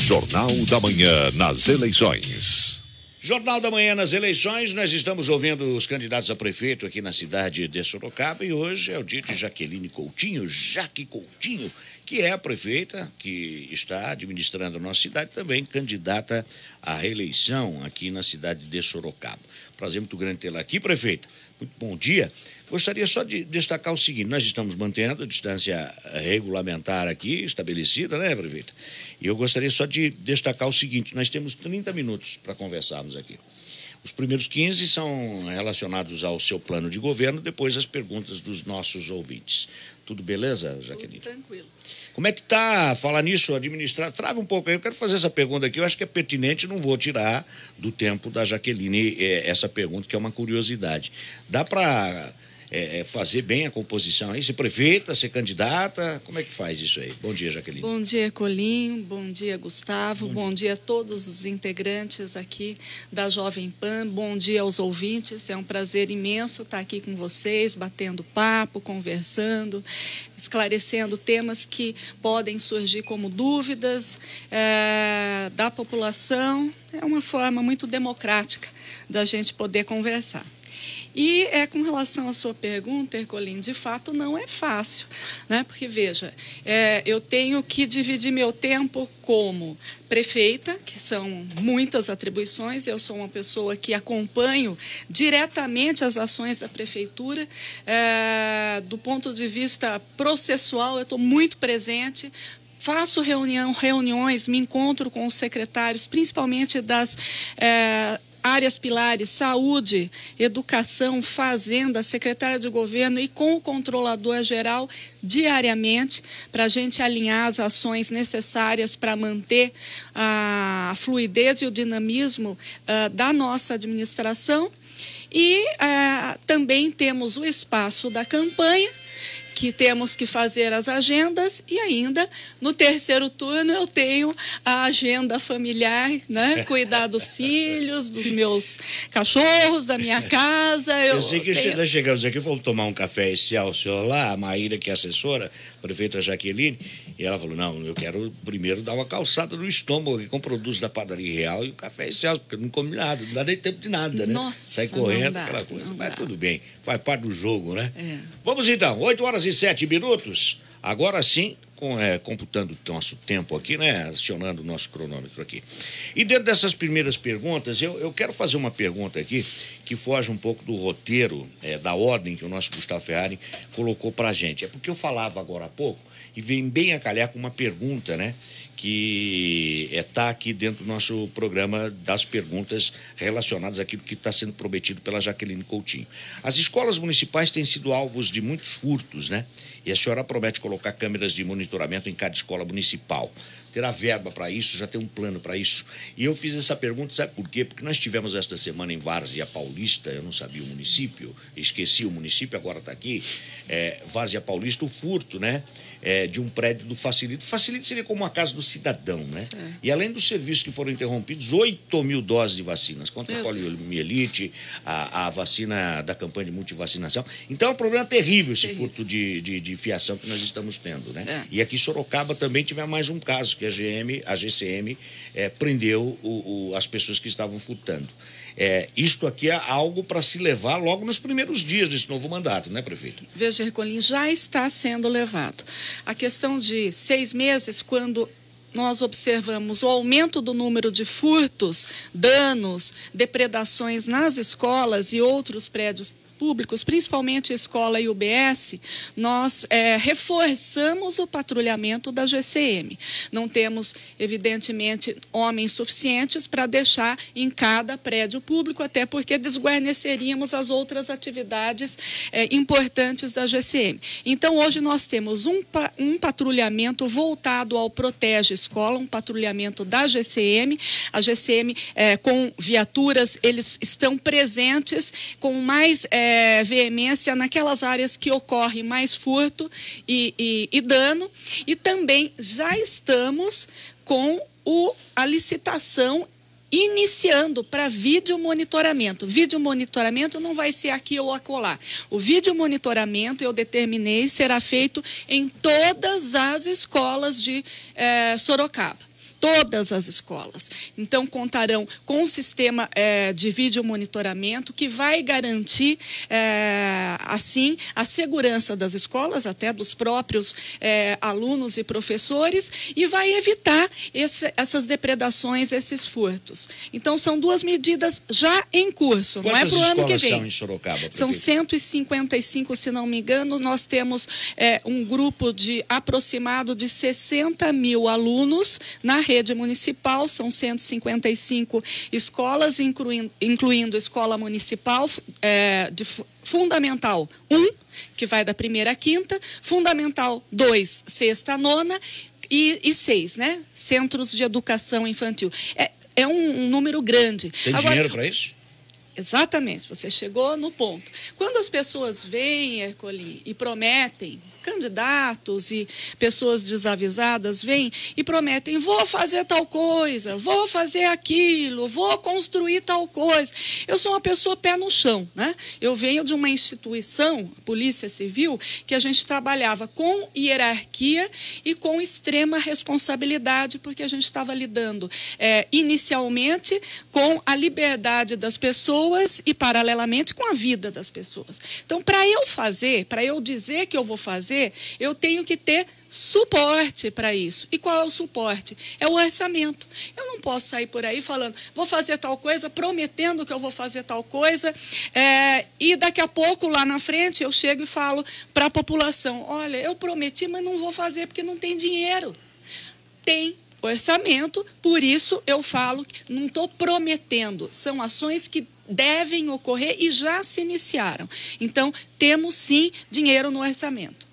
Jornal da Manhã nas eleições. Jornal da Manhã nas eleições, nós estamos ouvindo os candidatos a prefeito aqui na cidade de Sorocaba e hoje é o dia de Jaqueline Coutinho, Jaque Coutinho, que é a prefeita que está administrando a nossa cidade, também candidata à reeleição aqui na cidade de Sorocaba. Prazer muito grande tê-la aqui, prefeita. Muito bom dia. Gostaria só de destacar o seguinte: nós estamos mantendo a distância regulamentar aqui, estabelecida, né, prefeita? E eu gostaria só de destacar o seguinte: nós temos 30 minutos para conversarmos aqui. Os primeiros 15 são relacionados ao seu plano de governo, depois as perguntas dos nossos ouvintes. Tudo beleza, Jaqueline? Tudo tranquilo. Como é que tá falar nisso, administrar? Trava um pouco aí, eu quero fazer essa pergunta aqui, eu acho que é pertinente, não vou tirar do tempo da Jaqueline eh, essa pergunta, que é uma curiosidade. Dá para é, é, fazer bem a composição aí? Ser prefeita, ser candidata? Como é que faz isso aí? Bom dia, Jaqueline. Bom dia, Colim. Bom dia, Gustavo. Bom, Bom dia. dia. a todos os integrantes aqui da Jovem Pan. Bom dia aos ouvintes. É um prazer imenso estar aqui com vocês, batendo papo, conversando, esclarecendo temas que podem surgir como dúvidas é, da população. É uma forma muito democrática da gente poder conversar. E é com relação à sua pergunta, Ercolim, de fato não é fácil, né? Porque veja, é, eu tenho que dividir meu tempo como prefeita, que são muitas atribuições. Eu sou uma pessoa que acompanho diretamente as ações da prefeitura. É, do ponto de vista processual, eu estou muito presente faço reunião, reuniões, me encontro com os secretários, principalmente das é, áreas pilares, saúde, educação, fazenda, secretária de governo e com o controlador geral diariamente para a gente alinhar as ações necessárias para manter a fluidez e o dinamismo uh, da nossa administração. E uh, também temos o espaço da campanha que temos que fazer as agendas e ainda no terceiro turno eu tenho a agenda familiar, né? Cuidar dos filhos, dos meus cachorros, da minha casa. Eu, eu sei que tenho... nós chegamos aqui, vamos tomar um café esse ao senhor lá, a Maíra, que é assessora, a prefeita Jaqueline, e ela falou: não, eu quero primeiro dar uma calçada no estômago aqui com produtos da padaria real e o café esse porque eu não come nada, não dá nem tempo de nada, né? Nossa, Sai correndo, dá, aquela coisa. Mas dá. tudo bem, faz parte do jogo, né? É. Vamos então, 8 horas e 7 minutos. Agora sim, com, é, computando o nosso tempo aqui, né? Acionando o nosso cronômetro aqui. E dentro dessas primeiras perguntas, eu, eu quero fazer uma pergunta aqui que foge um pouco do roteiro, é, da ordem que o nosso Gustavo Ferrari colocou para a gente. É porque eu falava agora há pouco e vem bem a calhar com uma pergunta, né? que está é, aqui dentro do nosso programa das perguntas relacionadas àquilo que está sendo prometido pela Jaqueline Coutinho. As escolas municipais têm sido alvos de muitos furtos, né? E a senhora promete colocar câmeras de monitoramento em cada escola municipal. Terá verba para isso, já tem um plano para isso. E eu fiz essa pergunta, sabe por quê? Porque nós tivemos esta semana em Várzea Paulista, eu não sabia o município, esqueci o município, agora está aqui, é, Várzea Paulista, o furto, né? É, de um prédio do Facilito. Facilito seria como uma casa do cidadão, né? Certo. E além dos serviços que foram interrompidos, 8 mil doses de vacinas contra a poliomielite, a, a, vacina da campanha de multivacinação. Então é um problema terrível esse terrível. furto de, de, de, fiação que nós estamos tendo, né? É. E aqui em Sorocaba também tivemos mais um caso, que a GM, a GCM é, prendeu o, o, as pessoas que estavam furtando. É, isto aqui é algo para se levar logo nos primeiros dias desse novo mandato, né, prefeito? Veja, Ercolim, já está sendo levado. A questão de seis meses, quando nós observamos o aumento do número de furtos, danos, depredações nas escolas e outros prédios públicos, principalmente escola e UBS, nós é, reforçamos o patrulhamento da GCM. Não temos, evidentemente, homens suficientes para deixar em cada prédio público, até porque desguarneceríamos as outras atividades é, importantes da GCM. Então, hoje nós temos um, um patrulhamento voltado ao Protege Escola, um patrulhamento da GCM. A GCM, é, com viaturas, eles estão presentes com mais. É, é, veemência naquelas áreas que ocorre mais furto e, e, e dano. E também já estamos com o, a licitação iniciando para vídeo monitoramento. Vídeo monitoramento não vai ser aqui ou acolá. O vídeo monitoramento, eu determinei, será feito em todas as escolas de eh, Sorocaba todas as escolas. Então, contarão com um sistema é, de vídeo monitoramento que vai garantir, é, assim, a segurança das escolas, até dos próprios é, alunos e professores, e vai evitar esse, essas depredações, esses furtos. Então, são duas medidas já em curso, Quantas não é para o ano que vem. São, em Sorocaba, prefeito? são 155, se não me engano. Nós temos um grupo de aproximado de 60 mil alunos na rede municipal, são 155 escolas, incluindo, incluindo escola municipal é, de fundamental 1, que vai da primeira à quinta, fundamental 2, sexta a nona, e, e seis, né? Centros de educação infantil. É, é um, um número grande. Tem Agora, dinheiro para isso? Exatamente, você chegou no ponto. Quando as pessoas vêm, Ercoli, e prometem candidatos e pessoas desavisadas vêm e prometem: vou fazer tal coisa, vou fazer aquilo, vou construir tal coisa. Eu sou uma pessoa pé no chão, né? Eu venho de uma instituição, Polícia Civil, que a gente trabalhava com hierarquia e com extrema responsabilidade, porque a gente estava lidando é, inicialmente com a liberdade das pessoas e, paralelamente, com a vida das pessoas. Então, para eu fazer, para eu dizer que eu vou fazer, fazer, eu tenho que ter suporte para isso. E qual é o suporte? É o orçamento. Eu não posso sair por aí falando, vou fazer tal coisa, prometendo que eu vou fazer tal coisa, é, e daqui a pouco, lá na frente, eu chego e falo para a população: olha, eu prometi, mas não vou fazer porque não tem dinheiro. Tem orçamento, por isso eu falo não estou prometendo, são ações que devem ocorrer e já se iniciaram. Então, temos sim dinheiro no orçamento.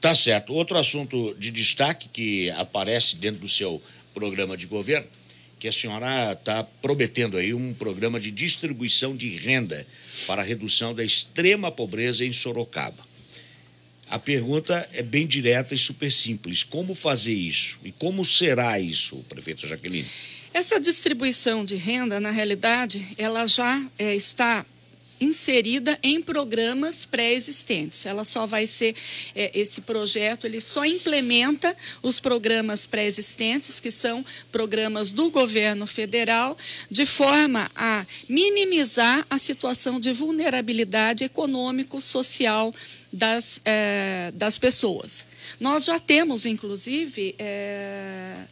Tá certo. Outro assunto de destaque que aparece dentro do seu programa de governo, que a senhora está prometendo aí um programa de distribuição de renda para a redução da extrema pobreza em Sorocaba. A pergunta é bem direta e super simples. Como fazer isso? E como será isso, prefeita Jaqueline? Essa distribuição de renda, na realidade, ela já é, está inserida em programas pré-existentes. Ela só vai ser é, esse projeto, ele só implementa os programas pré-existentes, que são programas do governo federal, de forma a minimizar a situação de vulnerabilidade econômico-social das, é, das pessoas. Nós já temos, inclusive, é,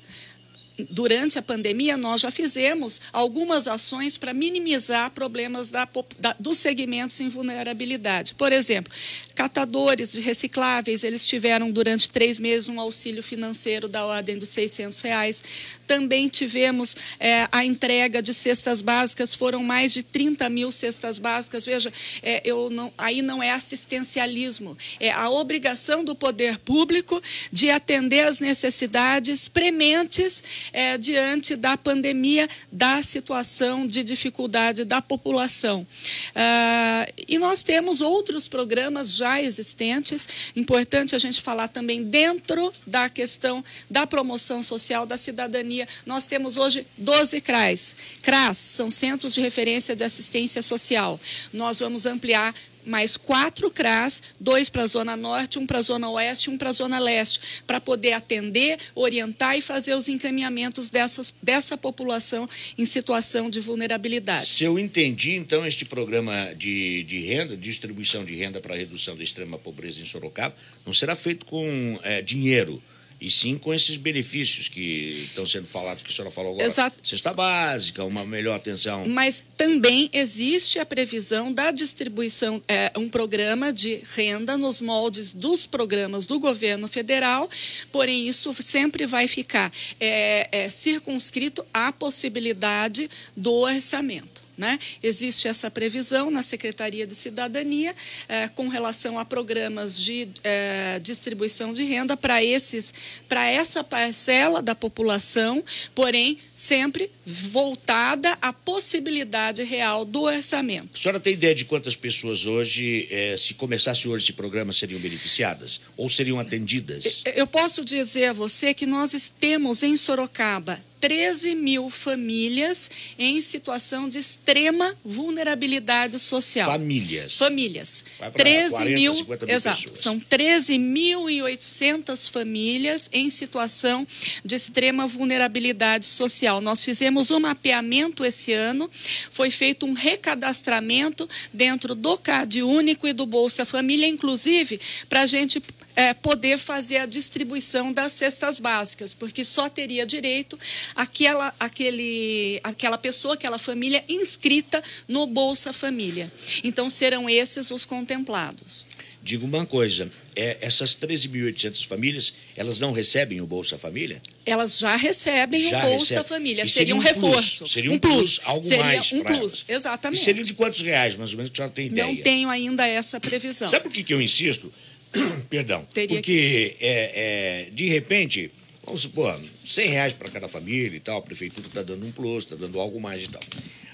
durante a pandemia, nós já fizemos algumas ações para minimizar problemas da, da, dos segmentos em vulnerabilidade. Por exemplo, catadores de recicláveis, eles tiveram durante três meses um auxílio financeiro da ordem dos 600 reais. Também tivemos é, a entrega de cestas básicas, foram mais de 30 mil cestas básicas. Veja, é, eu não, aí não é assistencialismo, é a obrigação do poder público de atender às necessidades prementes é, diante da pandemia, da situação de dificuldade da população. Ah, e nós temos outros programas já existentes, importante a gente falar também dentro da questão da promoção social da cidadania. Nós temos hoje 12 CRAs. CRAS são Centros de Referência de Assistência Social. Nós vamos ampliar mais quatro CRAS, dois para a Zona Norte, um para a Zona Oeste e um para a Zona Leste, para poder atender, orientar e fazer os encaminhamentos dessas, dessa população em situação de vulnerabilidade. Se eu entendi, então, este programa de, de renda, distribuição de renda para redução da extrema pobreza em Sorocaba, não será feito com é, dinheiro e sim com esses benefícios que estão sendo falados, que a senhora falou agora. Exato. Cesta básica, uma melhor atenção. Mas também existe a previsão da distribuição, é, um programa de renda nos moldes dos programas do governo federal, porém isso sempre vai ficar é, é, circunscrito à possibilidade do orçamento. Né? Existe essa previsão na Secretaria de Cidadania eh, com relação a programas de eh, distribuição de renda para esses, para essa parcela da população, porém sempre voltada à possibilidade real do orçamento. A senhora tem ideia de quantas pessoas hoje, eh, se começasse hoje esse programa, seriam beneficiadas ou seriam atendidas? Eu posso dizer a você que nós temos em Sorocaba 13 mil famílias em situação de extrema vulnerabilidade social. Famílias. Famílias. Vai pra 13 40, mil, 50 mil exato. pessoas. São 13.800 famílias em situação de extrema vulnerabilidade social. Nós fizemos um mapeamento esse ano, foi feito um recadastramento dentro do CAD Único e do Bolsa Família, inclusive para a gente é, poder fazer a distribuição das cestas básicas, porque só teria direito aquela, aquele, aquela pessoa, aquela família inscrita no Bolsa Família. Então serão esses os contemplados. Digo uma coisa, é, essas 13.800 famílias, elas não recebem o Bolsa Família? Elas já recebem Já o Bolsa recebe. Família. E seria um um plus, reforço. seria um plus, algo seria mais um plus, elas. exatamente. E seria de quantos reais, mais ou menos, que a senhora tem ideia? Não tenho ainda essa previsão. Sabe por que, que eu insisto? Perdão. Teria Porque, é, é, de repente, vamos supor, 100 reais para cada família e tal, a prefeitura está dando um plus, está dando algo mais e tal.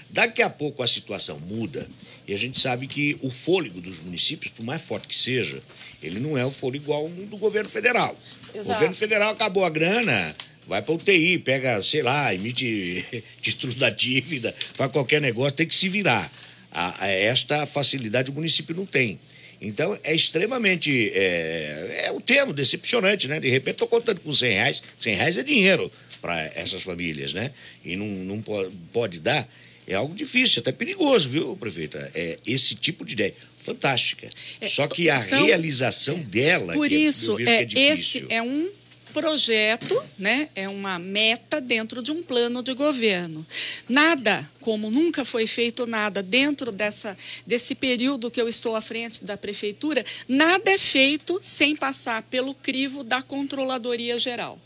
Daqui a pouco a situação muda e a gente sabe que o fôlego dos municípios, por mais forte que seja, ele não é o fôlego igual ao do governo federal. O Exato. governo federal acabou a grana, vai para o UTI, pega, sei lá, emite títulos da dívida, faz qualquer negócio, tem que se virar. A- a- esta facilidade o município não tem. Então, é extremamente. É, é o termo decepcionante, né? De repente, estou contando com 100 reais. 100 reais é dinheiro para essas famílias, né? E não, não po- pode dar. É algo difícil, até perigoso, viu, prefeita? É esse tipo de ideia. Fantástica. É, Só que a então, realização dela. Por que é- isso, vejo que é, é esse é um projeto, né? é uma meta dentro de um plano de governo. Nada, como nunca foi feito nada dentro dessa, desse período que eu estou à frente da prefeitura, nada é feito sem passar pelo crivo da Controladoria Geral.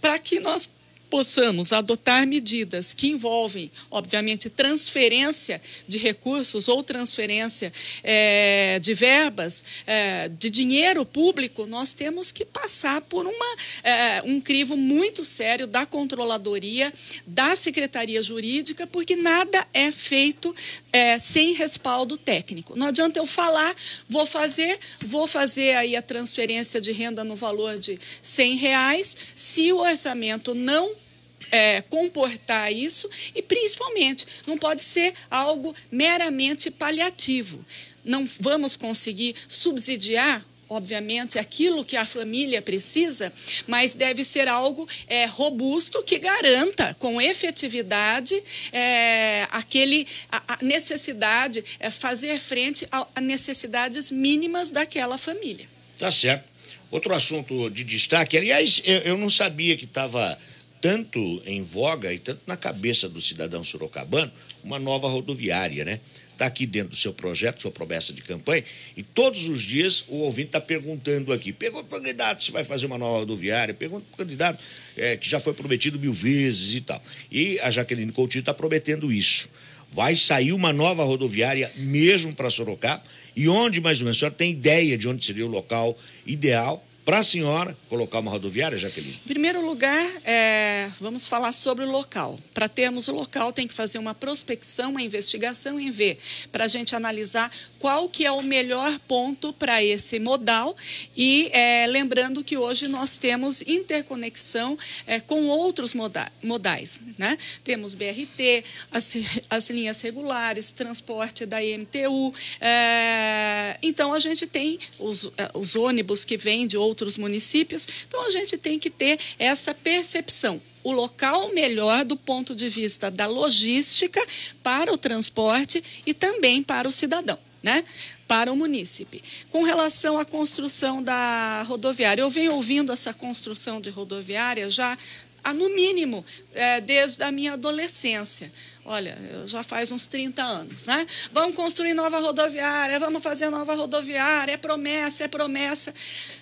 Para que nós possamos adotar medidas que envolvem, obviamente, transferência de recursos ou transferência eh, de verbas, eh, de dinheiro público, nós temos que passar por uma, eh, um crivo muito sério da controladoria, da secretaria jurídica, porque nada é feito sem respaldo técnico. Não adianta eu falar, vou fazer, vou fazer aí a transferência de renda no valor de 100 reais, se o orçamento não é, comportar isso e, principalmente, não pode ser algo meramente paliativo. Não vamos conseguir subsidiar. Obviamente, aquilo que a família precisa, mas deve ser algo é, robusto que garanta com efetividade é, aquele, a, a necessidade, é, fazer frente a, a necessidades mínimas daquela família. Tá certo. Outro assunto de destaque, aliás, eu, eu não sabia que estava tanto em voga e tanto na cabeça do cidadão sorocabano uma nova rodoviária, né? Está aqui dentro do seu projeto, sua promessa de campanha, e todos os dias o ouvinte está perguntando aqui: pergunta para o candidato se vai fazer uma nova rodoviária, pergunta para o candidato é, que já foi prometido mil vezes e tal. E a Jaqueline Coutinho está prometendo isso. Vai sair uma nova rodoviária mesmo para Sorocaba, e onde, mais ou menos, a senhora tem ideia de onde seria o local ideal para a senhora colocar uma rodoviária, Jaqueline? Em primeiro lugar, é, vamos falar sobre o local. Para termos o local, tem que fazer uma prospecção, uma investigação em ver, para a gente analisar qual que é o melhor ponto para esse modal e é, lembrando que hoje nós temos interconexão é, com outros moda modais. Né? Temos BRT, as, as linhas regulares, transporte da IMTU. É, então, a gente tem os, os ônibus que vêm de outros municípios. Então, a gente tem que ter essa percepção o local melhor do ponto de vista da logística para o transporte e também para o cidadão, né? para o munícipe. Com relação à construção da rodoviária, eu venho ouvindo essa construção de rodoviária já, há, no mínimo, é, desde a minha adolescência. Olha, já faz uns 30 anos, né? Vamos construir nova rodoviária, vamos fazer nova rodoviária, é promessa, é promessa.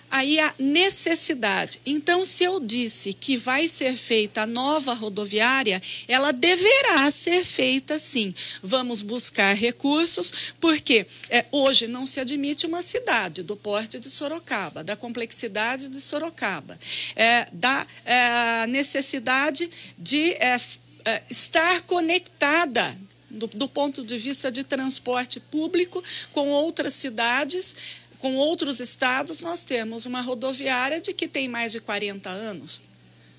Aí a necessidade. Então, se eu disse que vai ser feita a nova rodoviária, ela deverá ser feita sim. Vamos buscar recursos, porque é, hoje não se admite uma cidade do porte de Sorocaba, da complexidade de Sorocaba, é, da é, necessidade de é, estar conectada do, do, ponto de vista de transporte público com outras cidades, com outros estados. Nós temos uma rodoviária de que tem mais de 40 anos.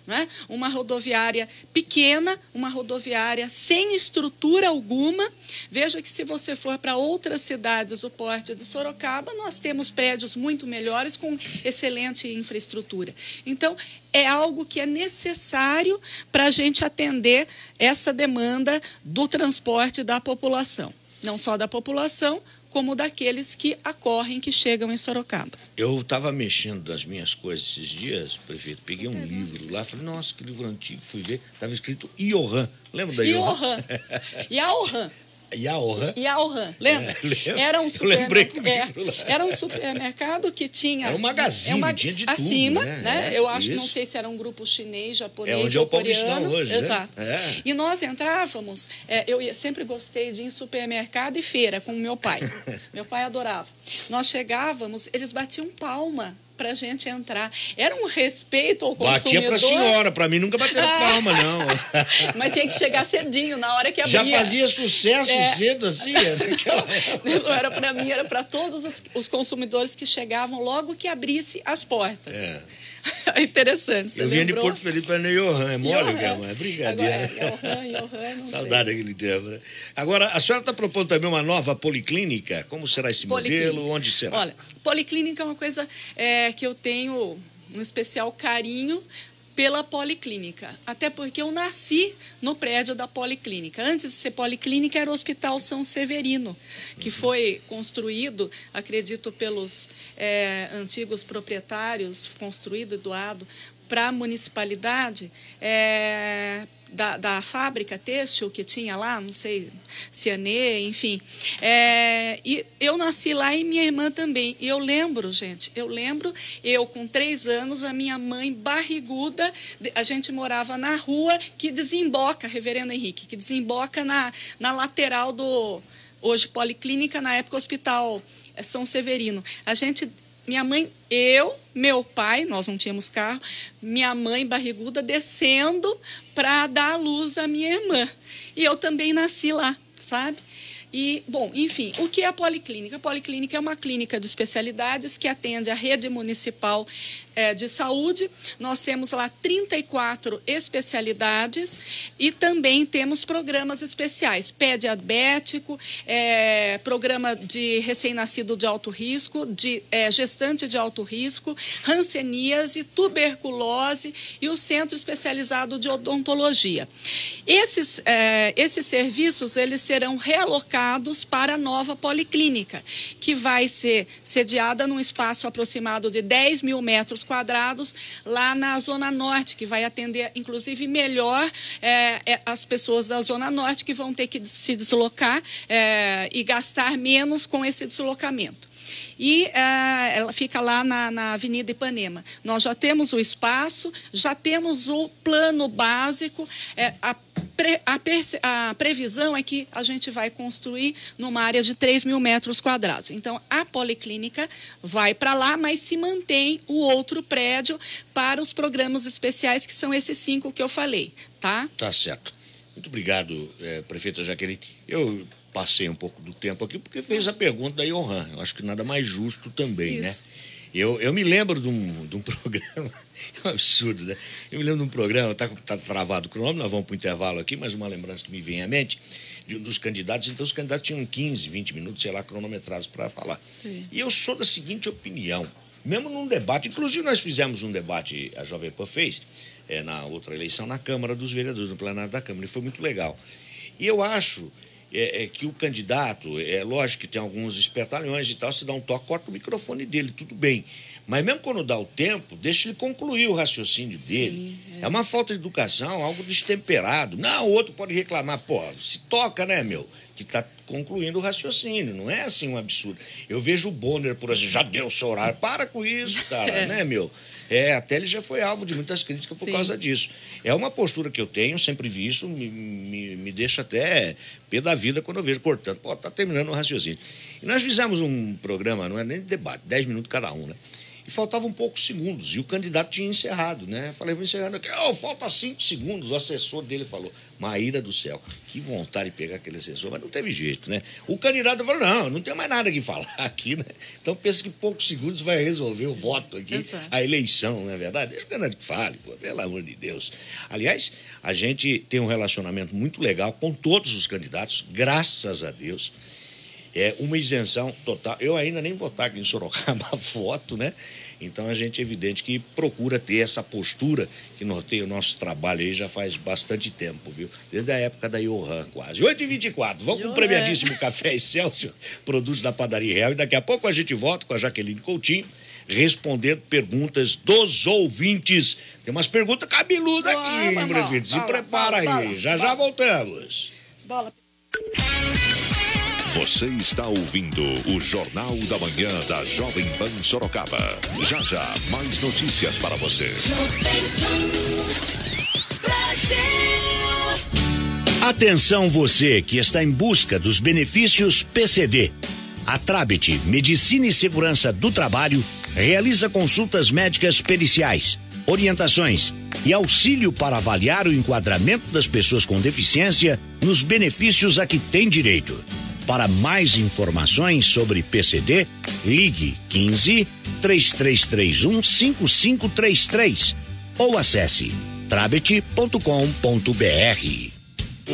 Né? Uma rodoviária pequena, uma rodoviária sem estrutura alguma. Veja que se você for para outras cidades do porte de Sorocaba, nós temos prédios muito melhores com excelente infraestrutura. Então, é algo que é necessário para a gente atender essa demanda do transporte da população. Não só da população, como daqueles que acorrem, que chegam em Sorocaba. Eu estava mexendo nas minhas coisas esses dias, prefeito. Peguei um livro lá, falei, nossa, que livro antigo, fui ver. Estava escrito Iohan. Lembra da Iohan? Iohan. Yaohan. Yaohan, lembra? É, era um supermercado. É, era um supermercado que tinha. Era um magazine, é uma, tinha de acima, tudo, né? né? É, Eu acho, isso. não sei se era um grupo chinês, japonês é onde ou é o coreano. hoje, Exato. Né? É. E nós entrávamos, é, eu sempre gostei de ir em supermercado e feira com meu pai. meu pai adorava. Nós chegávamos, eles batiam palma para a gente entrar. Era um respeito ao consumidor. Batia para a senhora, para mim nunca bateram palma, não. Mas tinha que chegar cedinho, na hora que abria. Já fazia sucesso É. cedo assim? Não era para mim, era para todos os, os consumidores que chegavam logo que abrisse as portas. É. Interessante. Você Eu vinha de? Porto Felipe para Iohan, é mole, Johan. é brincadeira. Agora, é Johan, Johan, não Saudade daquele tempo, né? Agora, a senhora está propondo também uma nova policlínica? Como será esse modelo? Onde será? Olha, policlínica é uma coisa é, que eu tenho um especial carinho pela policlínica, até porque eu nasci no prédio da policlínica. Antes de ser policlínica era o Hospital São Severino, que foi construído, acredito, pelos é, antigos proprietários, construído e doado para a municipalidade. é, da, da fábrica têxtil que tinha lá, não sei, Cianê, enfim. É, e eu nasci lá e minha irmã também. E eu lembro, gente, eu lembro, eu com três anos, a minha mãe barriguda, a gente morava na rua que desemboca, Reverendo Henrique, que desemboca na, na lateral do, hoje Policlínica, na época Hospital eh, São Severino. A gente minha mãe, eu, meu pai, nós não tínhamos carro, minha mãe barriguda descendo para dar à luz à minha irmã. E eu também nasci lá, sabe? E, bom, enfim, o que é a Policlínica? A Policlínica é uma clínica de especialidades que atende a rede municipal eh, de saúde. Nós temos lá 34 especialidades e também temos programas especiais, pé diabético, eh, programa de recém-nascido de alto risco, de eh, gestante de alto risco, hanseníase, tuberculose e o centro especializado de odontologia. Esses, eh, esses serviços eles serão realocados para a nova policlínica, que vai ser sediada num espaço aproximado de 10 mil metros quadrados, lá na Zona Norte, que vai atender, inclusive, melhor eh, eh, as pessoas da Zona Norte que vão ter que se deslocar eh, e gastar menos com esse deslocamento. E eh, ela fica lá na, na Avenida Ipanema. Nós já temos o espaço, já temos o plano básico. eh, a, a a previsão é que a gente vai construir numa área de 3 mil metros quadrados. Então, a policlínica vai para lá, mas se mantém o outro prédio para os programas especiais, que são esses cinco que eu falei. Tá? Tá certo. Muito obrigado, eh, prefeita Jaqueline. Eu passei um pouco do tempo aqui porque fez a pergunta da Johan. Eu acho que nada mais justo também, Isso. né? Eu, eu me lembro de um, de um programa, é um absurdo, né? Eu me lembro de um programa, tá, tá travado o cronômetro, nós vamos para o intervalo aqui, mas uma lembrança que me vem à mente de um dos candidatos. Então, os candidatos tinham 15, 20 minutos, sei lá, cronometrados para falar. Sim. E eu sou da seguinte opinião, mesmo num debate, inclusive nós fizemos um debate, a Jovem Pan fez, eh, na outra eleição, na Câmara dos Vereadores, no plenário da Câmara, e foi muito legal. E eu acho é, é, que o candidato, é lógico que tem alguns espertalhões e tal, se dá um toque, corta o microfone dele, tudo bem. Mas mesmo quando dá o tempo, deixa ele concluir o raciocínio dele. é. É. uma falta de educação, algo destemperado. Não, o outro pode reclamar, pô, se toca, né, meu? Que está concluindo o raciocínio. Não é assim um absurdo. Eu vejo o Bonner, por exemplo, já deu o seu horário. Para com isso, cara, né, meu? É, até ele já foi alvo de muitas críticas por Sim. causa disso. É uma postura que eu tenho, sempre vi isso, me, me, me deixa até pé da vida quando eu vejo cortando. Pô, tá terminando o raciocínio. E nós fizemos um programa, não é nem de debate, 10 minutos cada um, né? E faltavam poucos segundos. E o candidato tinha encerrado, né? Eu falei, vou encerrando aqui. Oh, falta cinco segundos. O assessor dele falou, Maíra do céu, que vontade de pegar aquele assessor, mas não teve jeito, né? O candidato falou, não, não tem mais nada que falar aqui, né? Então pensa que poucos segundos vai resolver o voto aqui, a eleição, não é verdade? Deixa o candidato que fale, pô, pelo amor de Deus. Aliás, a gente tem um relacionamento muito legal com todos os candidatos, graças a Deus é uma isenção total. Eu ainda nem votar aqui em Sorocaba voto, né? Então a gente é evidente que procura ter essa postura que norteia o nosso trabalho aí já faz bastante tempo, viu? Desde a época da Johan, quase. 8h24, vamos com o premiadíssimo Café Excelsior, produto da Padaria Real. E daqui a pouco a gente volta com a Jaqueline Coutinho respondendo perguntas dos ouvintes. Tem umas perguntas cabeludas aqui, hein, prefeito? Se prepara aí, já já voltamos. Bola. Você está ouvindo o Jornal da Manhã da Jovem Pan Sorocaba. Já já, mais notícias para você. Atenção você que está em busca dos benefícios PCD. A Trabit Medicina e Segurança do Trabalho realiza consultas médicas periciais, orientações e auxílio para avaliar o enquadramento das pessoas com deficiência nos benefícios a que têm direito. Para mais informações sobre PCD, ligue 15 3331 5533 ou acesse trabet.com.br.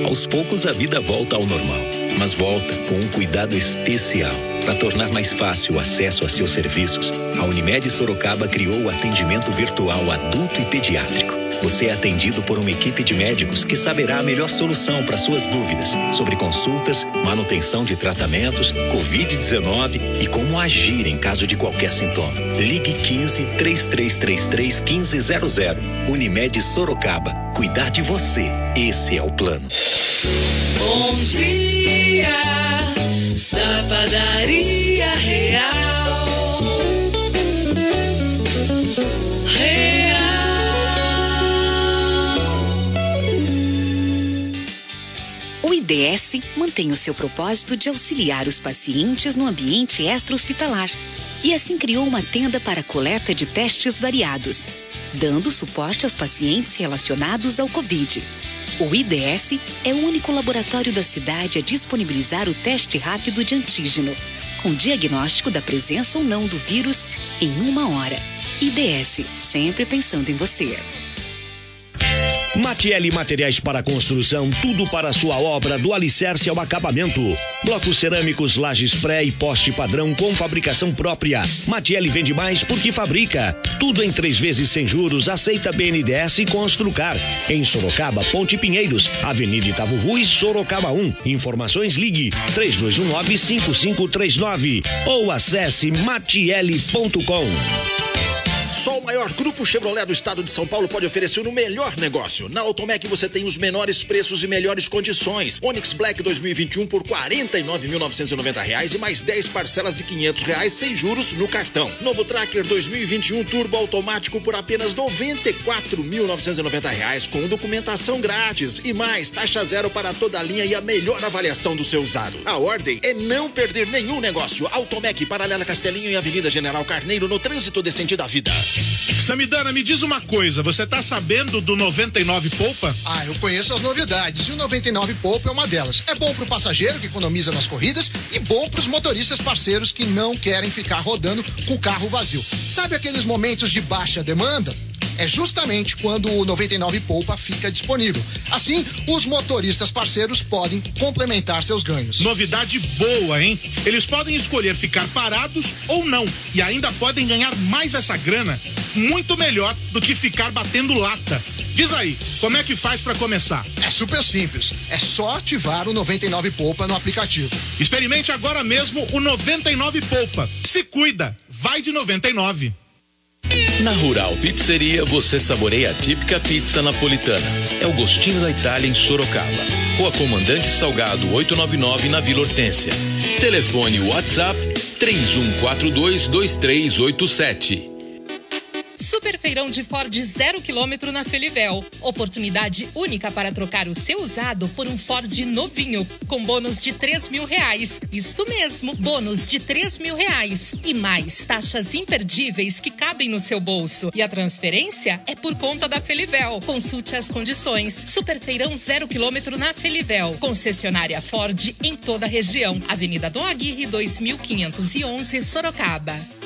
Aos poucos a vida volta ao normal, mas volta com um cuidado especial. Para tornar mais fácil o acesso a seus serviços, a Unimed Sorocaba criou o atendimento virtual adulto e pediátrico você é atendido por uma equipe de médicos que saberá a melhor solução para suas dúvidas sobre consultas, manutenção de tratamentos, Covid-19 e como agir em caso de qualquer sintoma. Ligue 15 3333 1500. Unimed Sorocaba. Cuidar de você. Esse é o plano. Bom dia da padaria IDS mantém o seu propósito de auxiliar os pacientes no ambiente extra-hospitalar e assim criou uma tenda para coleta de testes variados, dando suporte aos pacientes relacionados ao Covid. O IDS é o único laboratório da cidade a disponibilizar o teste rápido de antígeno, com diagnóstico da presença ou não do vírus em uma hora. IDS, sempre pensando em você. Matiele Materiais para Construção, tudo para sua obra, do alicerce ao acabamento. Blocos cerâmicos, lajes pré e poste padrão com fabricação própria. Matiele vende mais porque fabrica. Tudo em três vezes sem juros, aceita BNDS e Construcar. Em Sorocaba, Ponte Pinheiros, Avenida Itavo Ruiz, Sorocaba 1. Informações ligue 3219-5539 ou acesse matiele.com. Só o maior grupo Chevrolet do estado de São Paulo pode oferecer o melhor negócio. Na Automec você tem os menores preços e melhores condições. Onix Black 2021 por R$ 49.990 e mais 10 parcelas de 500 reais sem juros no cartão. Novo Tracker 2021 turbo automático por apenas R$ 94.990 com documentação grátis e mais taxa zero para toda a linha e a melhor avaliação do seu usado. A ordem é não perder nenhum negócio. Automec Paralela Castelinho e Avenida General Carneiro no trânsito decente da vida. Samidana, me diz uma coisa, você tá sabendo do 99 Poupa? Ah, eu conheço as novidades e o 99 Poupa é uma delas. É bom pro passageiro que economiza nas corridas e bom pros motoristas parceiros que não querem ficar rodando com o carro vazio. Sabe aqueles momentos de baixa demanda? É justamente quando o 99 Poupa fica disponível. Assim, os motoristas parceiros podem complementar seus ganhos. Novidade boa, hein? Eles podem escolher ficar parados ou não e ainda podem ganhar mais essa grana muito melhor do que ficar batendo lata. Diz aí, como é que faz para começar? É super simples. É só ativar o 99 Poupa no aplicativo. Experimente agora mesmo o 99 Poupa. Se cuida, vai de 99. Na Rural Pizzeria você saboreia a típica pizza napolitana. É o gostinho da Itália em Sorocaba. Rua Comandante Salgado 899 na Vila Hortência. Telefone WhatsApp 3142 2387. Super feirão de Ford zero quilômetro na Felivel. Oportunidade única para trocar o seu usado por um Ford novinho, com bônus de três mil reais. Isto mesmo, bônus de três mil reais. E mais taxas imperdíveis que cabem no seu bolso. E a transferência é por conta da Felivel. Consulte as condições. Super feirão zero quilômetro na Felivel. Concessionária Ford em toda a região. Avenida Dom Aguirre 2511 Sorocaba.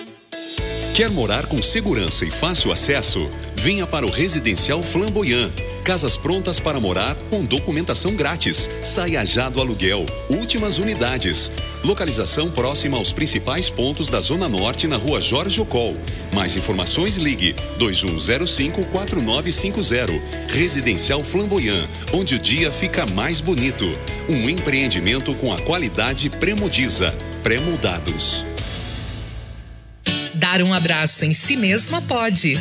Quer morar com segurança e fácil acesso? Venha para o Residencial Flamboyant. Casas prontas para morar com documentação grátis. Saia já do aluguel. Últimas unidades. Localização próxima aos principais pontos da Zona Norte na rua Jorge Ocol. Mais informações ligue 2105-4950. Residencial Flamboyant, onde o dia fica mais bonito. Um empreendimento com a qualidade Premodiza. Premoldados. Dar um abraço em si mesma pode.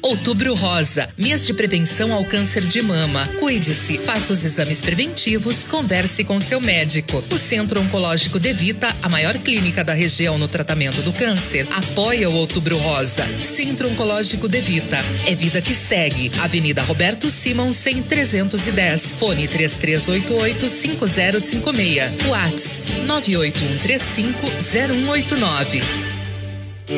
Outubro Rosa, mês de prevenção ao câncer de mama. Cuide-se, faça os exames preventivos, converse com seu médico. O Centro Oncológico de Vita, a maior clínica da região no tratamento do câncer, apoia o Outubro Rosa. Centro Oncológico de Vita, é vida que segue. Avenida Roberto Simon, 100 310. Fone 3388 5056. Whats 98135 0189.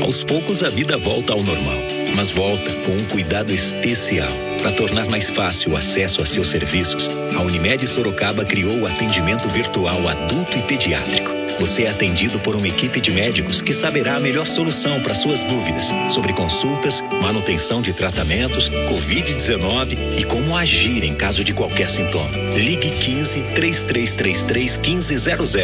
Aos poucos a vida volta ao normal, mas volta com um cuidado especial. Para tornar mais fácil o acesso a seus serviços, a Unimed Sorocaba criou o atendimento virtual adulto e pediátrico. Você é atendido por uma equipe de médicos que saberá a melhor solução para suas dúvidas sobre consultas, manutenção de tratamentos, Covid-19 e como agir em caso de qualquer sintoma. Ligue 15 3333 1500.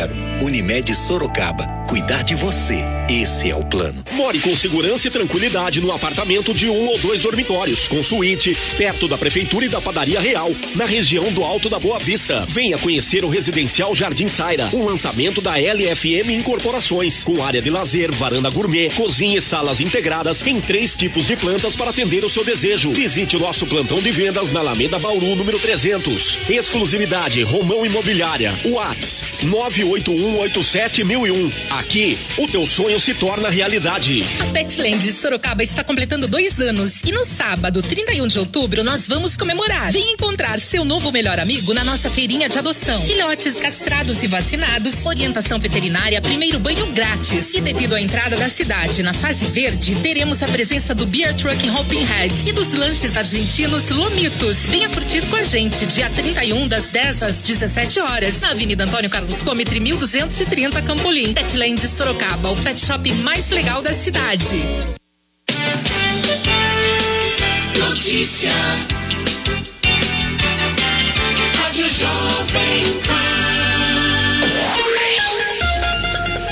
Unimed Sorocaba. Cuidar de você. Esse é o plano. More com segurança e tranquilidade no apartamento de um ou dois dormitórios, com suíte, perto da Prefeitura e da Padaria Real, na região do Alto da Boa Vista. Venha conhecer o Residencial Jardim Saira, um lançamento da LFM Incorporações, com área de lazer, varanda gourmet, cozinha e salas integradas em três tipos de plantas para atender o seu desejo. Visite o nosso plantão de vendas na Alameda Bauru, número 300. Exclusividade Romão Imobiliária. Whats 981871001. Aqui, o teu sonho se torna realidade. A Petland Sorocaba está completando dois anos e no sábado, 31 de outubro, nós vamos comemorar. Vem encontrar seu novo melhor amigo na nossa feirinha de adoção. Filhotes castrados e vacinados, orientação veterinária, primeiro banho grátis. E devido à entrada da cidade na fase verde, teremos a presença do Beer Truck em Hoping Head e dos lanches argentinos Lomitos. Venha curtir com a gente dia 31 das 10 às 17 horas na Avenida Antônio Carlos Comitre 1230 Campolim. Petland de Sorocaba, o pet shop mais legal da cidade. Notícia. Rádio Jovem Pan.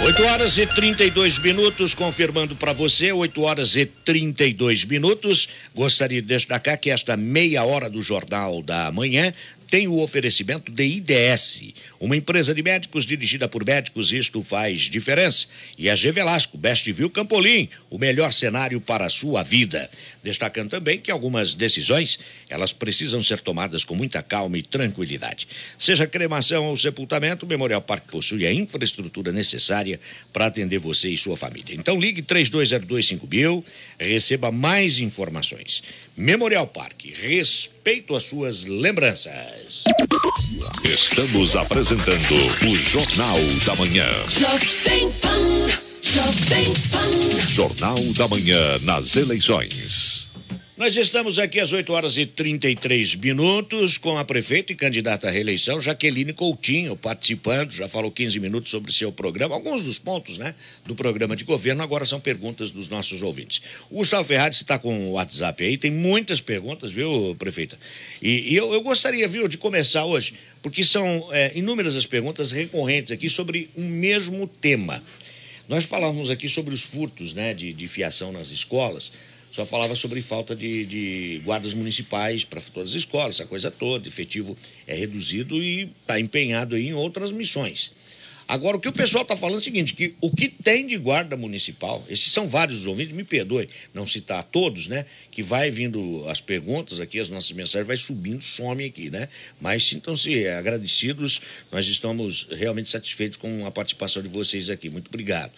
8 horas e 32 minutos, confirmando para você, 8 horas e 32 minutos. Gostaria de destacar que esta meia hora do Jornal da Manhã tem o oferecimento de IDS, uma empresa de médicos dirigida por médicos, isto faz diferença. E a G Velasco, Best View Campolim, o melhor cenário para a sua vida. Destacando também que algumas decisões, elas precisam ser tomadas com muita calma e tranquilidade. Seja cremação ou sepultamento, o Memorial Parque possui a infraestrutura necessária para atender você e sua família. Então ligue 32025000, receba mais informações. Memorial Parque, respeito às suas lembranças. Estamos apresentando o Jornal da Manhã. Jovem Pan. Jornal da Manhã nas eleições. Nós estamos aqui às 8 horas e 33 minutos com a prefeita e candidata à reeleição, Jaqueline Coutinho, participando, já falou 15 minutos sobre seu programa. Alguns dos pontos, né, do programa de governo agora são perguntas dos nossos ouvintes. O Gustavo Ferrari está com o WhatsApp aí, tem muitas perguntas, viu, prefeita? E, e eu, eu, gostaria, viu, de começar hoje, porque são é, inúmeras as perguntas recorrentes aqui sobre um mesmo tema. Nós falávamos aqui sobre os furtos, né, de, de fiação nas escolas só falava sobre falta de, de guardas municipais para todas as escolas, essa coisa toda, efetivo é reduzido e está empenhado em outras missões. Agora, o que o pessoal está falando é o seguinte, que o que tem de guarda municipal, esses são vários os ouvintes, me perdoe não citar todos, né? Que vai vindo as perguntas aqui, as nossas mensagens, vai subindo, some aqui, né? Mas sintam-se agradecidos, nós estamos realmente satisfeitos com a participação de vocês aqui. Muito obrigado.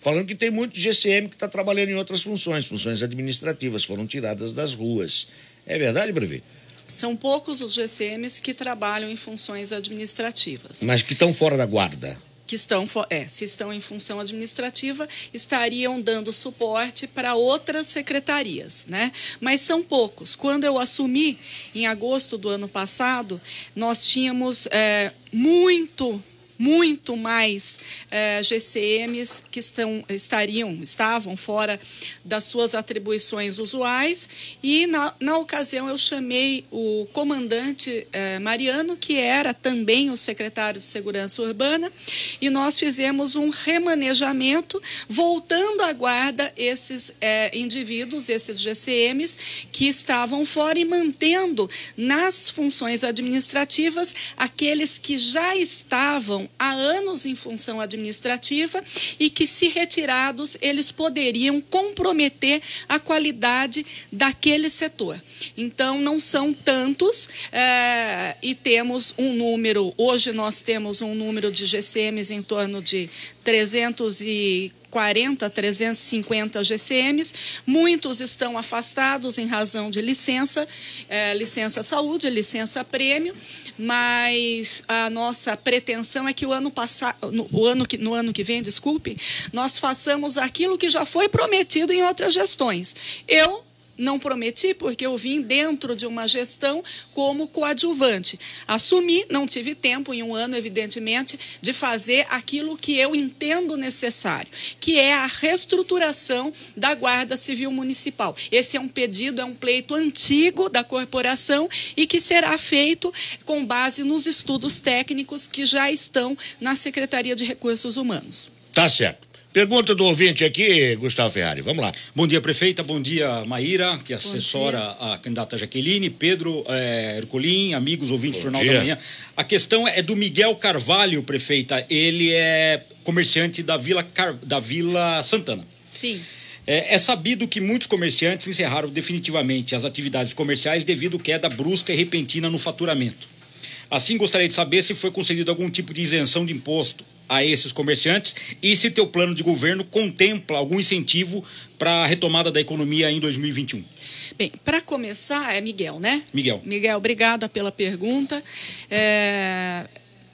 falando que tem muito GCM que está trabalhando em outras funções, funções administrativas, foram tiradas das ruas. É verdade, prefeito? São poucos os GCMs que trabalham em funções administrativas. Mas que estão fora da guarda. Que estão, é, se estão em função administrativa, estariam dando suporte para outras secretarias, né? Mas são poucos. Quando eu assumi, em agosto do ano passado, nós tínhamos é, muito muito mais eh, GCMs que estão, estariam, estavam fora das suas atribuições usuais. E na, na ocasião eu chamei o comandante eh, Mariano, que era também o secretário de Segurança Urbana, e nós fizemos um remanejamento voltando à guarda esses eh, indivíduos, esses GCMs que estavam fora e mantendo nas funções administrativas aqueles que já estavam há anos em função administrativa e que, se retirados, eles poderiam comprometer a qualidade daquele setor. Então, não são tantos eh, e temos um número, hoje nós temos um número de GCMs em torno de 340, 350 GCMs. Muitos estão afastados em razão de licença, eh, licença saúde, licença prêmio, mas a nossa pretensão é que o ano passado, no, o ano que, no ano que vem, desculpe, nós façamos aquilo que já foi prometido em outras gestões. Eu não prometi porque eu vim dentro de uma gestão como coadjuvante. Assumi, não tive tempo em um ano, evidentemente, de fazer aquilo que eu entendo necessário, que é a reestruturação da Guarda Civil Municipal. Esse é um pedido, é um pleito antigo da corporação e que será feito com base nos estudos técnicos que já estão na Secretaria de Recursos Humanos. Tá certo. Pergunta do ouvinte aqui, Gustavo Ferrari. Vamos lá. Bom dia, prefeita. Bom dia, Maíra, que assessora a candidata Jaqueline, Pedro eh, Herculin, amigos ouvintes do Jornal dia. da Manhã. A questão é do Miguel Carvalho, prefeita. Ele é comerciante da Vila, Car... da Vila Santana. Sim. É, é sabido que muitos comerciantes encerraram definitivamente as atividades comerciais devido à queda brusca e repentina no faturamento. Assim, gostaria de saber se foi concedido algum tipo de isenção de imposto a esses comerciantes e se teu plano de governo contempla algum incentivo para a retomada da economia em 2021. Bem, para começar, é Miguel, né? Miguel. Miguel, obrigada pela pergunta. É,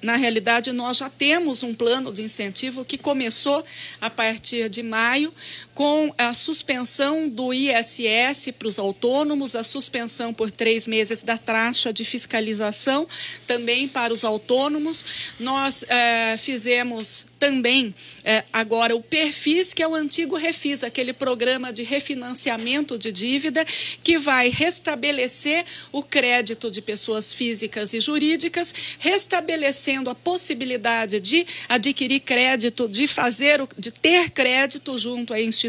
na realidade, nós já temos um plano de incentivo que começou a partir de maio, com a suspensão do ISS para os autônomos, a suspensão por três meses da taxa de fiscalização também para os autônomos. Nós eh, fizemos também eh, agora o Perfis, que é o antigo Refis, aquele programa de refinanciamento de dívida que vai restabelecer o crédito de pessoas físicas e jurídicas, restabelecendo a possibilidade de adquirir crédito, de fazer, de ter crédito junto a instituições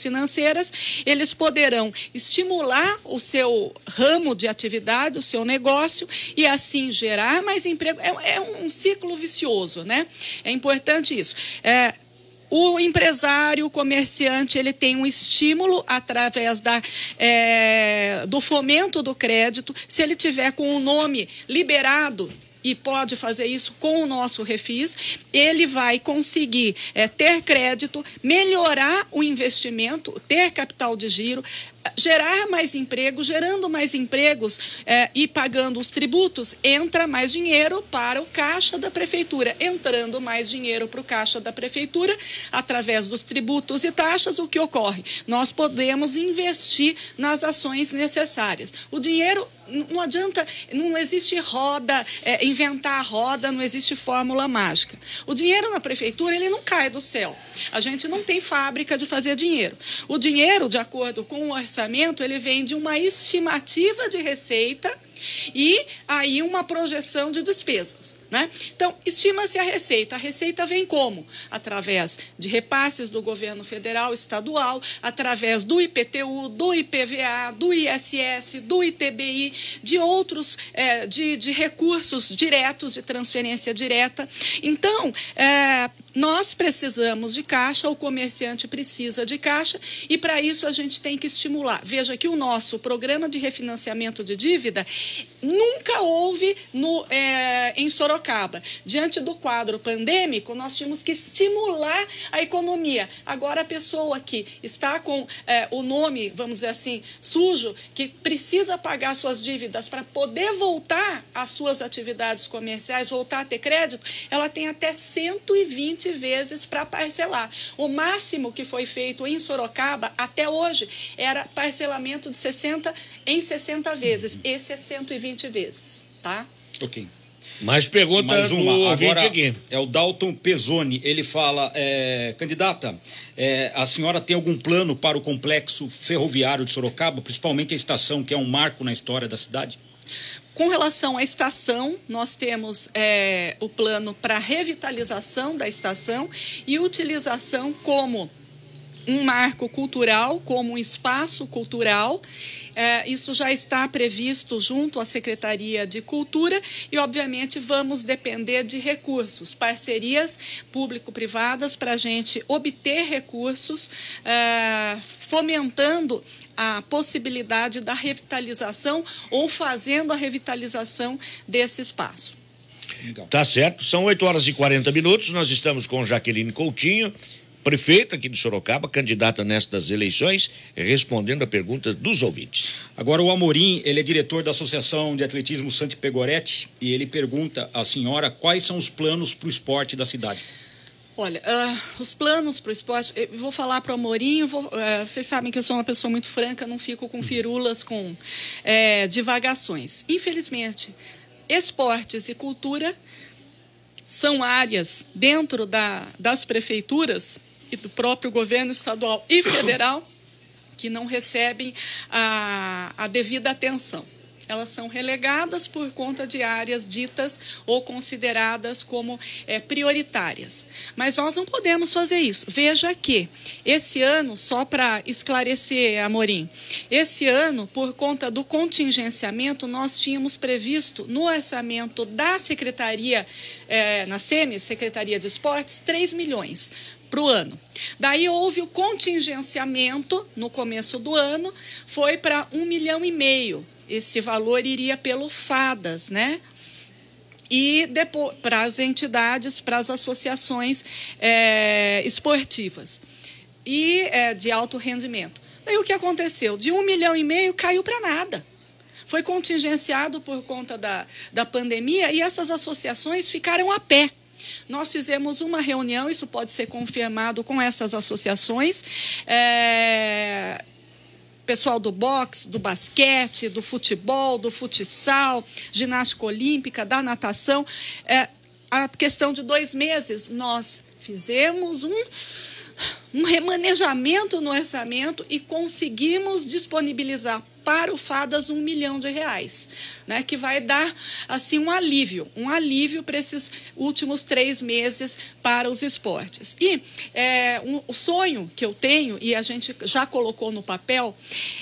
financeiras, eles poderão estimular o seu ramo de atividade, o seu negócio e assim gerar mais emprego. É, é um ciclo vicioso, né? É importante isso. É, o empresário, o comerciante, ele tem um estímulo através da, é, do fomento do crédito. Se ele tiver com o nome liberado e pode fazer isso com o nosso refis, ele vai conseguir é, ter crédito, melhorar o investimento, ter capital de giro, gerar mais emprego, gerando mais empregos eh, e pagando os tributos, entra mais dinheiro para o caixa da prefeitura. Entrando mais dinheiro para o caixa da prefeitura, através dos tributos e taxas, o que ocorre? Nós podemos investir nas ações necessárias. O dinheiro não adianta, não existe roda, eh, inventar a roda, não existe fórmula mágica. O dinheiro na prefeitura, ele não cai do céu. A gente não tem fábrica de fazer dinheiro. O dinheiro, de acordo com o orçamento, ele vem de uma estimativa de receita e aí uma projeção de despesas. Né? Então, estima-se a receita. A receita vem como? Através de repasses do governo federal, estadual, através do IPTU, do IPVA, do ISS, do ITBI, de outros, eh, de, de recursos diretos, de transferência direta. Então, eh, Nós precisamos de caixa, o comerciante precisa de caixa e para isso a gente tem que estimular. Veja que o nosso programa de refinanciamento de dívida nunca houve no, é, em Sorocaba. Diante do quadro pandêmico, nós tínhamos que estimular a economia. Agora, a pessoa que está com é, o nome, vamos dizer assim, sujo, que precisa pagar suas dívidas para poder voltar às suas atividades comerciais, voltar a ter crédito, ela tem até 120 vezes para parcelar. O máximo que foi feito em Sorocaba até hoje era parcelamento de 60 em 60 vezes. Esse é 120 vezes, tá? Ok. Mais pergunta Mais uma. Agora aqui. é o Dalton Pezzoni. Ele fala, é, candidata, é, a senhora tem algum plano para o complexo ferroviário de Sorocaba, principalmente a estação, que é um marco na história da cidade? Com relação à estação, nós temos é, o plano para revitalização da estação e utilização como um marco cultural, como um espaço cultural. É, isso já está previsto junto à Secretaria de Cultura e, obviamente, vamos depender de recursos, parcerias público-privadas para a gente obter recursos, é, fomentando a possibilidade da revitalização ou fazendo a revitalização desse espaço. Tá certo, são 8 horas e 40 minutos. Nós estamos com Jaqueline Coutinho, prefeita aqui de Sorocaba, candidata nestas eleições, respondendo a perguntas dos ouvintes. Agora o Amorim, ele é diretor da Associação de Atletismo Santi Pegoretti e ele pergunta à senhora quais são os planos para o esporte da cidade. Olha, ah, os planos para o esporte, vou falar para o Amorim, vou- eh, vocês sabem que eu sou uma pessoa muito franca, não fico com firulas, com eh, divagações. Infelizmente, esportes e cultura são áreas dentro da- das prefeituras e do próprio governo estadual e federal que não recebem a, a devida atenção. Elas são relegadas por conta de áreas ditas ou consideradas como eh, prioritárias. Mas nós não podemos fazer isso. Veja que esse ano, só para esclarecer, Amorim, esse ano, por conta do contingenciamento, nós tínhamos previsto no orçamento da Secretaria, eh, na SEMI, Secretaria de Esportes, 3 milhões para o ano. Daí houve o contingenciamento no começo do ano, foi para um milhão e meio. Esse valor iria pelo FADAS, né? E depois para as entidades, para as associações eh, esportivas e eh, de alto rendimento. Daí o que aconteceu? De um milhão e meio caiu para nada. Foi contingenciado por conta da, da pandemia e essas associações ficaram a pé. Nós fizemos uma reunião, isso pode ser confirmado com essas associações. É, pessoal do boxe, do basquete, do futebol, do futsal, ginástica olímpica, da natação. É, a questão de dois meses, nós fizemos um, um remanejamento no orçamento e conseguimos disponibilizar para o FADAS um milhão de reais, né, que vai dar assim um alívio, um alívio para esses últimos três meses para os esportes. E é, um, o sonho que eu tenho e a gente já colocou no papel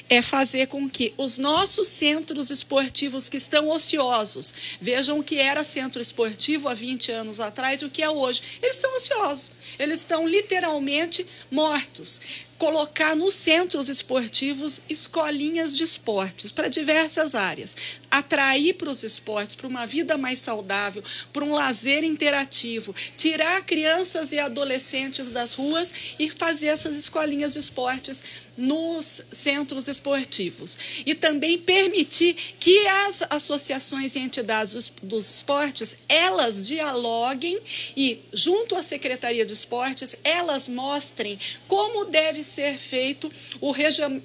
é fazer com que os nossos centros esportivos que estão ociosos vejam o que era centro esportivo há 20 anos atrás e o que é hoje. Eles estão ociosos, eles estão literalmente mortos colocar nos centros esportivos escolinhas de esportes para diversas áreas, atrair para os esportes, para uma vida mais saudável, para um lazer interativo, tirar crianças e adolescentes das ruas e fazer essas escolinhas de esportes nos centros esportivos. E também permitir que as associações e entidades dos, dos esportes elas dialoguem e junto à Secretaria de Esportes elas mostrem como deve ser feito o,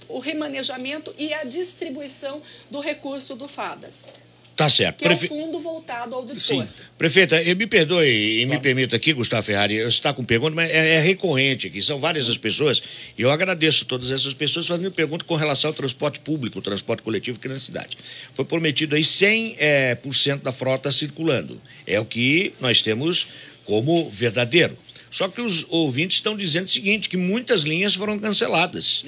o remanejamento e a distribuição do recurso do FADAS, Tá certo. que é Prefe- o fundo voltado ao desporto. Prefeita, eu me perdoe e me permita aqui, Gustavo Ferrari, eu está com pergunta, mas é, é recorrente aqui, são várias as pessoas, e eu agradeço todas essas pessoas fazendo pergunta com relação ao transporte público, o transporte coletivo aqui na cidade. Foi prometido aí 100% é, por cento da frota circulando. É o que nós temos como verdadeiro. Só que os ouvintes estão dizendo o seguinte, que muitas linhas foram canceladas.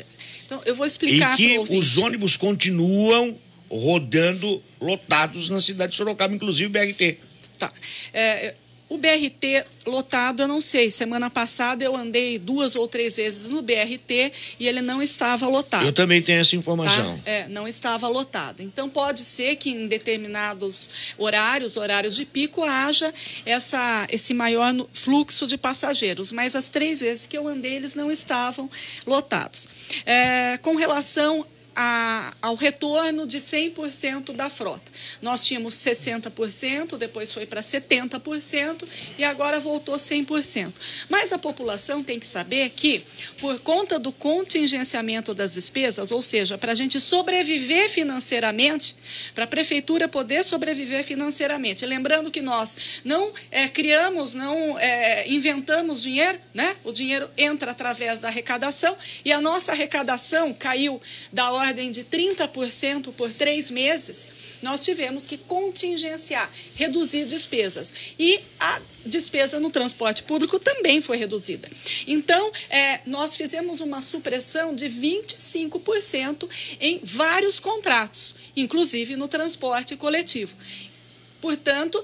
Então, eu vou E explicar que o ouvinte. os ônibus continuam rodando lotados na cidade de Sorocaba, inclusive BRT. Tá. É, o O BRT lotado, eu não sei. Semana passada eu andei duas ou três vezes no BRT e ele não estava lotado. Eu também tenho essa informação. Tá? É, não estava lotado. Então pode ser que em determinados horários, horários de pico, haja essa, esse maior fluxo de passageiros. Mas as três vezes que eu andei, eles não estavam lotados. É, com relação a- ao retorno de 100% da frota. Nós tínhamos 60%, depois foi para 70% e agora voltou 100%. Mas a população tem que saber que, por conta do contingenciamento das despesas, ou seja, para a gente sobreviver financeiramente, para a prefeitura poder sobreviver financeiramente, lembrando que nós não eh, criamos, não eh, inventamos dinheiro, né? O dinheiro entra através da arrecadação e a nossa arrecadação caiu da ordem de 30% por três meses. Nós tivemos que contingenciar, reduzir despesas. E a despesa no transporte público também foi reduzida. Então, eh, nós fizemos uma supressão de 25% em vários contratos, inclusive no transporte coletivo. Portanto,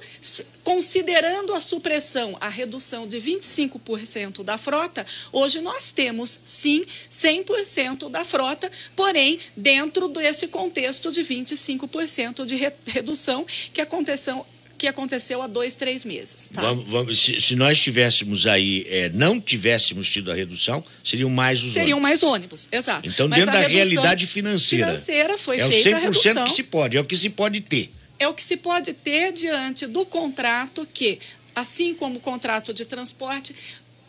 considerando a supressão, a redução de 25% da frota, hoje nós temos sim 100% da frota, porém dentro desse contexto de 25% de re- redução que aconteceu, que aconteceu há dois, três meses. tá? Vamos- vamos- se, se nós tivéssemos aí, é, não tivéssemos tido a redução, seriam mais os Seriam ônibus. mais ônibus, exato. Então, Mas dentro a da realidade financeira. financeira foi é o feita a 100% redução. que se pode, é o que se pode ter. É o que se pode ter diante do contrato que, assim como o contrato de transporte,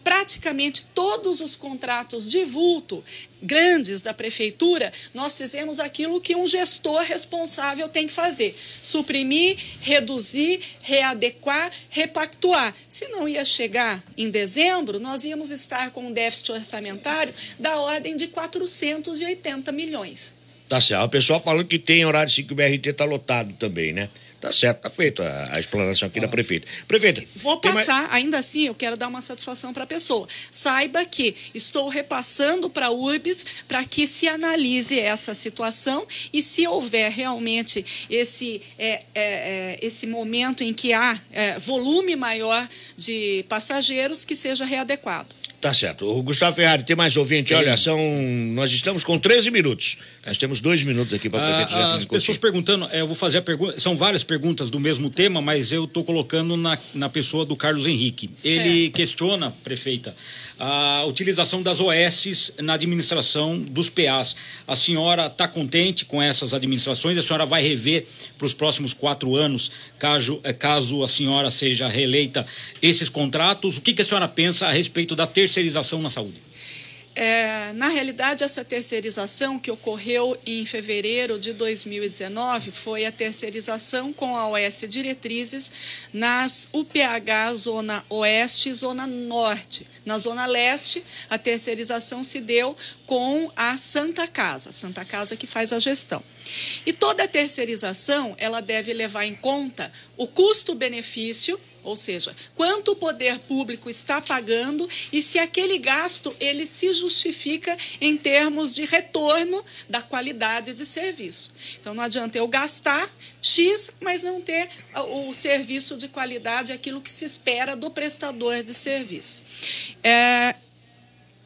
praticamente todos os contratos de vulto grandes da prefeitura, nós fizemos aquilo que um gestor responsável tem que fazer: suprimir, reduzir, readequar, repactuar. Se não ia chegar em dezembro, nós íamos estar com um déficit orçamentário da ordem de 480 milhões. Tá certo. O pessoal falando que tem horário sim que o BRT tá lotado também, né? Tá certo, tá feito a, a explanação aqui da prefeita. Prefeita. Vou tem mais- passar, ainda assim, eu quero dar uma satisfação para a pessoa. Saiba que estou repassando para a URBS para que se analise essa situação e se houver realmente esse, é, é, é, esse momento em que há é, volume maior de passageiros, que seja readequado. Tá certo. O Gustavo Ferrari, tem mais ouvinte? Olha, são. Nós estamos com 13 minutos. Nós temos dois minutos aqui para o prefeito Ah, Jacqueline as pessoas Coutinho. perguntando, eh, eu vou fazer a pergunta, são várias perguntas do mesmo tema, mas eu estou colocando na, na pessoa do Carlos Henrique. Ele questiona, prefeita, a utilização das OS na administração dos PAs. A senhora está contente com essas administrações? A senhora vai rever para os próximos quatro anos, caso, eh, caso a senhora seja reeleita, esses contratos? O que, que a senhora pensa a respeito da terceirização na saúde? É, na realidade, essa terceirização que ocorreu em fevereiro de 2019 foi a terceirização com a OS Diretrizes nas UPH Zona Oeste e Zona Norte. Na Zona Leste, a terceirização se deu com a Santa Casa, Santa Casa que faz a gestão. E toda a terceirização, ela deve levar em conta o custo-benefício ou seja, quanto o poder público está pagando e se aquele gasto ele se justifica em termos de retorno da qualidade de serviço. Então não adianta eu gastar X, mas não ter ah, o serviço de qualidade, aquilo que se espera do prestador de serviço. É,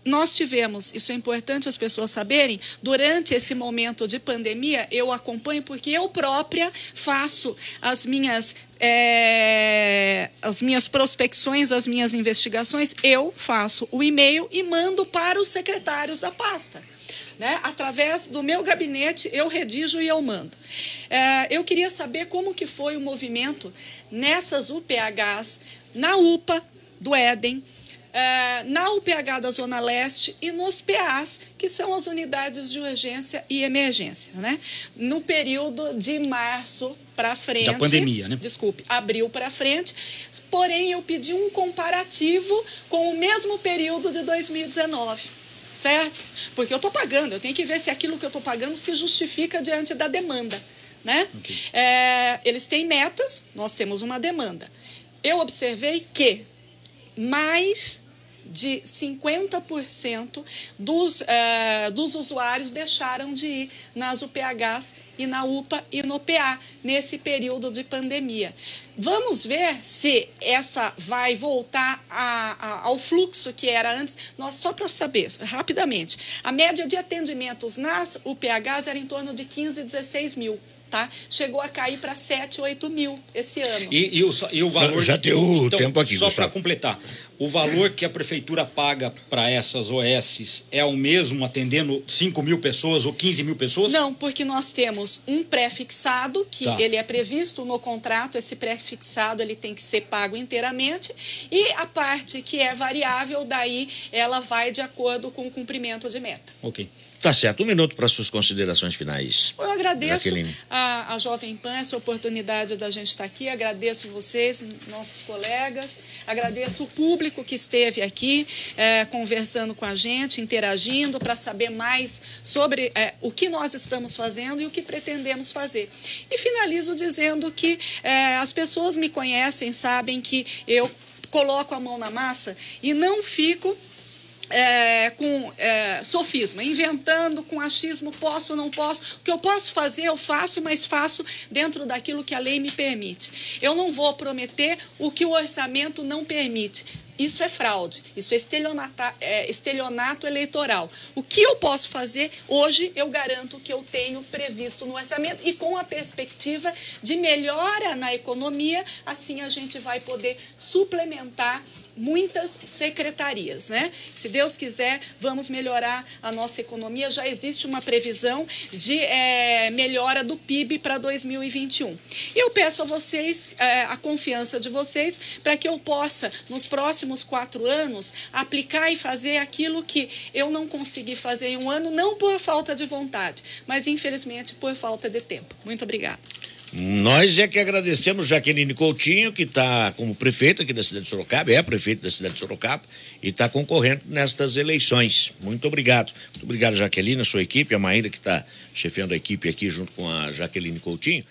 nós tivemos, isso é importante as pessoas saberem, durante esse momento de pandemia, eu acompanho porque eu própria faço as minhas, é, as minhas prospecções, as minhas investigações, eu faço o e-mail e mando para os secretários da pasta. Né? Através do meu gabinete, eu redijo e eu mando. É, eu queria saber como que foi o movimento nessas UPHs, na UPA do Éden, eh, na UPH da Zona Leste e nos PAs, que são as unidades de urgência e emergência. Né? No período de março para frente. Da pandemia, né? Desculpe, abril para frente. Porém, eu pedi um comparativo com o mesmo período de 2019 certo? Porque eu estou pagando, eu tenho que ver se aquilo que eu estou pagando se justifica diante da demanda, né? É, eles têm metas, nós temos uma demanda. Eu observei que mais de 50% dos, eh, dos usuários deixaram de ir nas UPHs e na UPA e no PA nesse período de pandemia. Vamos ver se essa vai voltar a- a- ao fluxo que era antes. Nós, só para saber, rapidamente, a média de atendimentos nas UPHs era em torno de 15, 16 mil. Tá? Chegou a cair para 7, 8 mil esse ano. E, e o, e o valor. Já deu o tempo aqui, Só para completar, o valor que a prefeitura paga para essas OS é o mesmo atendendo 5 mil pessoas ou 15 mil pessoas? Não, porque nós temos um pré-fixado, que Tá. ele é previsto no contrato, esse pré-fixado ele tem que ser pago inteiramente, e a parte que é variável, daí ela vai de acordo com o cumprimento de meta. Ok. Tá certo. Um minuto para suas considerações finais. Eu agradeço Jaqueline. a, a Jovem Pan essa oportunidade da gente estar aqui, agradeço vocês, nossos colegas, agradeço o público que esteve aqui eh, conversando com a gente, interagindo para saber mais sobre eh, o que nós estamos fazendo e o que pretendemos fazer. E finalizo dizendo que eh, as pessoas me conhecem, sabem que eu coloco a mão na massa e não fico é, com é, sofisma, inventando com achismo, posso ou não posso. O que eu posso fazer, eu faço, mas faço dentro daquilo que a lei me permite. Eu não vou prometer o que o orçamento não permite. Isso é fraude, isso é é estelionato eleitoral. O que eu posso fazer, hoje eu garanto que eu tenho previsto no orçamento e com a perspectiva de melhora na economia, assim a gente vai poder suplementar muitas secretarias, né? Se Deus quiser, vamos melhorar a nossa economia. Já existe uma previsão de eh, melhora do PIB para 2021. E eu peço a vocês eh, a confiança de vocês para que eu possa, nos próximos quatro anos, aplicar e fazer aquilo que eu não consegui fazer em um ano, não por falta de vontade, mas infelizmente por falta de tempo. Muito obrigada. Nós é que agradecemos Jaqueline Coutinho, que está como prefeita aqui da cidade de Sorocaba, é prefeito da cidade de Sorocaba e está concorrendo nestas eleições. Muito obrigado. Muito obrigado, Jaqueline, a sua equipe, a Maíra, que está chefiando a equipe aqui junto com a Jaqueline Coutinho.